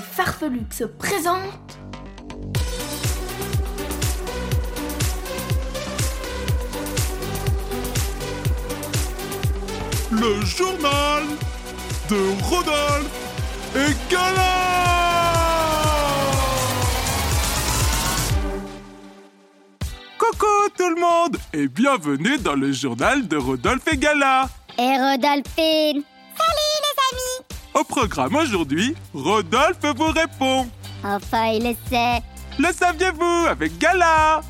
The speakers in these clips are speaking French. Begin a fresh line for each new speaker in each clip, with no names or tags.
Farfelux se présentent.
Le journal de Rodolphe et Gala. Coucou tout le monde et bienvenue dans le journal de Rodolphe et Gala.
Et Rodolphine.
Salut
Au programme aujourd'hui, Rodolphe vous répond.
Enfin, il le sait.
Le saviez-vous avec Gala.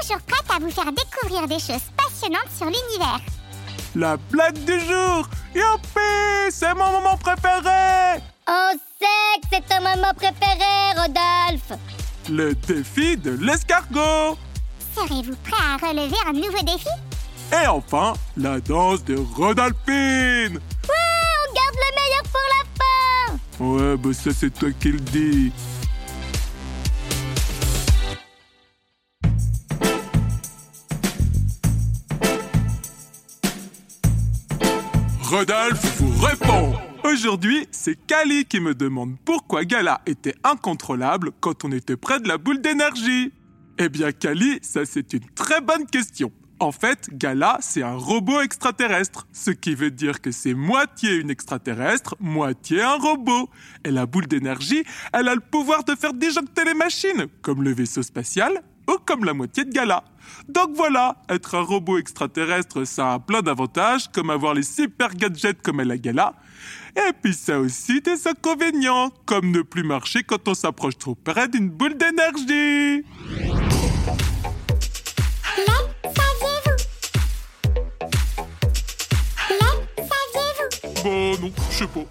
Toujours prête à vous faire découvrir des choses passionnantes sur l'univers.
La blague du jour. Youpi C'est mon moment préféré.
On sait que c'est ton moment préféré, Rodolphe.
Le défi de l'escargot.
Serez-vous prêt à relever un nouveau défi?
Et enfin, la danse de Rodolphine
Ouais,
bah ça c'est toi qui le dis. Rodolphe vous répond Aujourd'hui, c'est Kali qui me demande pourquoi Gala était incontrôlable quand on était près de la boule d'énergie. Eh bien, Kali, ça c'est une très bonne question. En fait, Gala, c'est un robot extraterrestre, ce qui veut dire que c'est moitié une extraterrestre, moitié un robot. Et la boule d'énergie, elle a le pouvoir de faire disjoncter les machines, comme le vaisseau spatial ou comme la moitié de Gala. Donc voilà, être un robot extraterrestre, ça a plein d'avantages, comme avoir les super gadgets comme elle a Gala. Et puis ça a aussi des inconvénients, comme ne plus marcher quand on s'approche trop près d'une boule d'énergie. Non, je sais pas.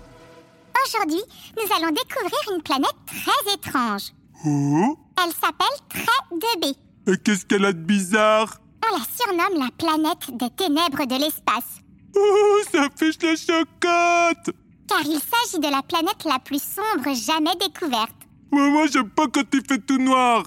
Aujourd'hui, nous allons découvrir une planète très étrange.
Oh
Elle s'appelle Trait 2B.
Et qu'est-ce qu'elle a de bizarre?
On la surnomme la planète des ténèbres de l'espace,
Oh, ça fiche la chocotte
car il s'agit de la planète la plus sombre jamais découverte.
Ouais, Moi, j'aime pas quand il fait tout noir.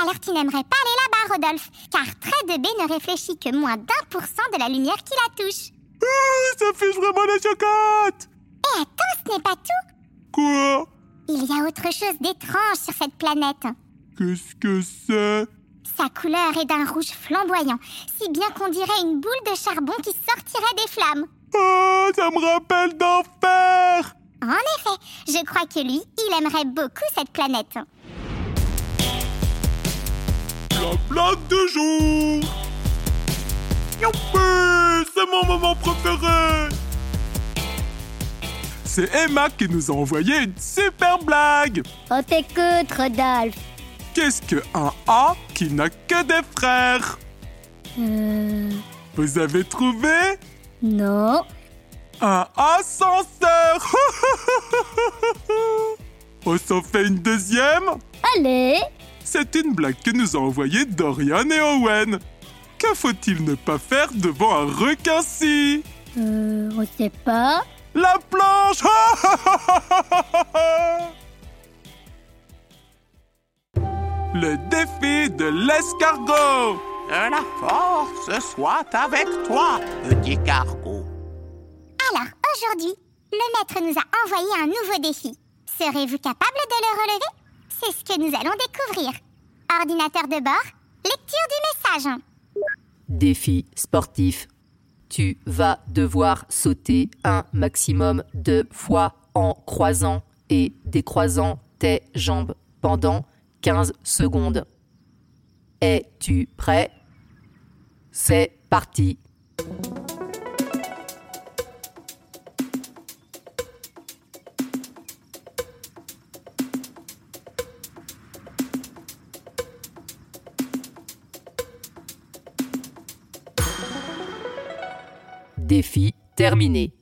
Alors tu n'aimerais pas aller là-bas, Rodolphe, car Trait 2B ne réfléchit que moins d'un pour cent de la lumière qui la touche.
Oh, ça fiche vraiment la chocotte.
Et attends, ce n'est pas tout.
Quoi?
Il y a autre chose d'étrange sur cette planète.
Qu'est-ce que c'est?
Sa couleur est d'un rouge flamboyant, si bien qu'on dirait une boule de charbon qui sortirait des flammes.
Oh, ça me rappelle d'enfer.
En effet, je crois que lui, il aimerait beaucoup cette planète.
La blague du jour. Youpi C'est mon moment préféré. C'est Emma qui nous a envoyé une super blague.
On t'écoute, Rodolphe.
Qu'est-ce que un A qui n'a que des frères?
Euh...
Vous avez trouvé?
Non.
Un ascenseur. On s'en fait une deuxième?
Allez.
C'est une blague que nous a envoyée Dorian et Owen. Que faut-il ne pas faire devant un requin-ci
Euh... On sait pas
La planche Le défi de l'escargot
Que la force soit avec toi, petit cargo.
Alors, aujourd'hui, le maître nous a envoyé un nouveau défi. Serez-vous capable de le relever? C'est ce que nous allons découvrir. Ordinateur de bord, lecture du message.
Défi sportif. Tu vas devoir sauter un maximum de fois en croisant et décroisant tes jambes pendant 15 secondes. Es-tu prêt? C'est parti. défi terminé.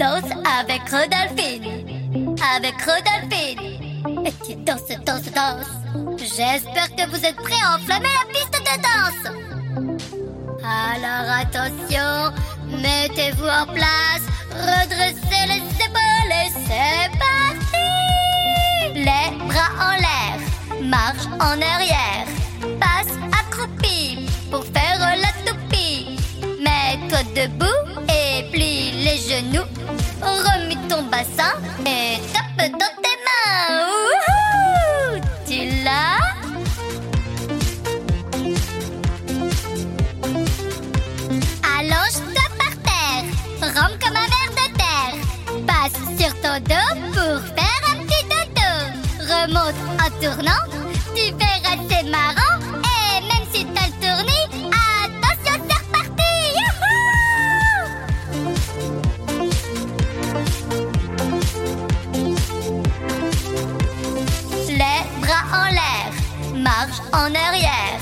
Danse avec Rodolphine. Avec Rodolphine. Tu danses, danses, danses. J'espère que vous êtes prêts à enflammer la piste de danse. Alors attention, mettez-vous en place, redressez les c'est parti. Les bras en l'air, marche en arrière, passe accroupi pour faire la toupie. Mets-toi debout et plie les genoux, remue ton bassin dodo. Remonte en tournant, tu verras c'est marrant. Et même si t'as le tournis, attention c'est reparti. Les bras en l'air, marche en arrière,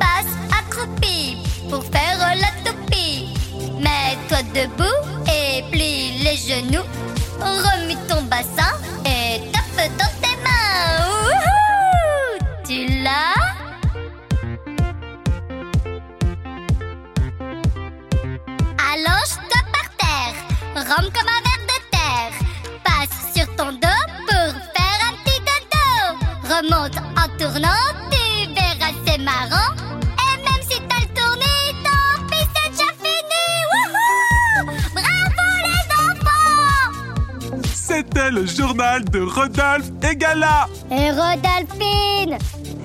passe accroupi pour faire la toupie. Mets-toi debout et plie les genoux, remue ton bassin Remonte en tournant, tu verras c'est marrant. Et même si t'as le tourné, tant pis c'est déjà fini. Wouhou Bravo les enfants
C'était le journal de Rodolphe et Gala.
Et Rodolphine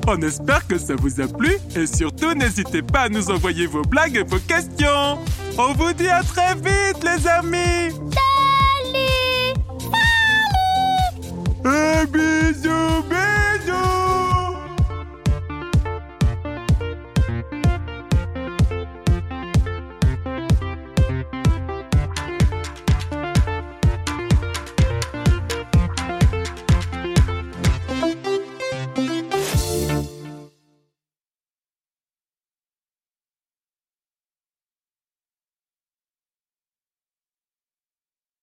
On espère que ça vous a plu et surtout n'hésitez pas à nous envoyer vos blagues et vos questions. On vous dit à très vite les amis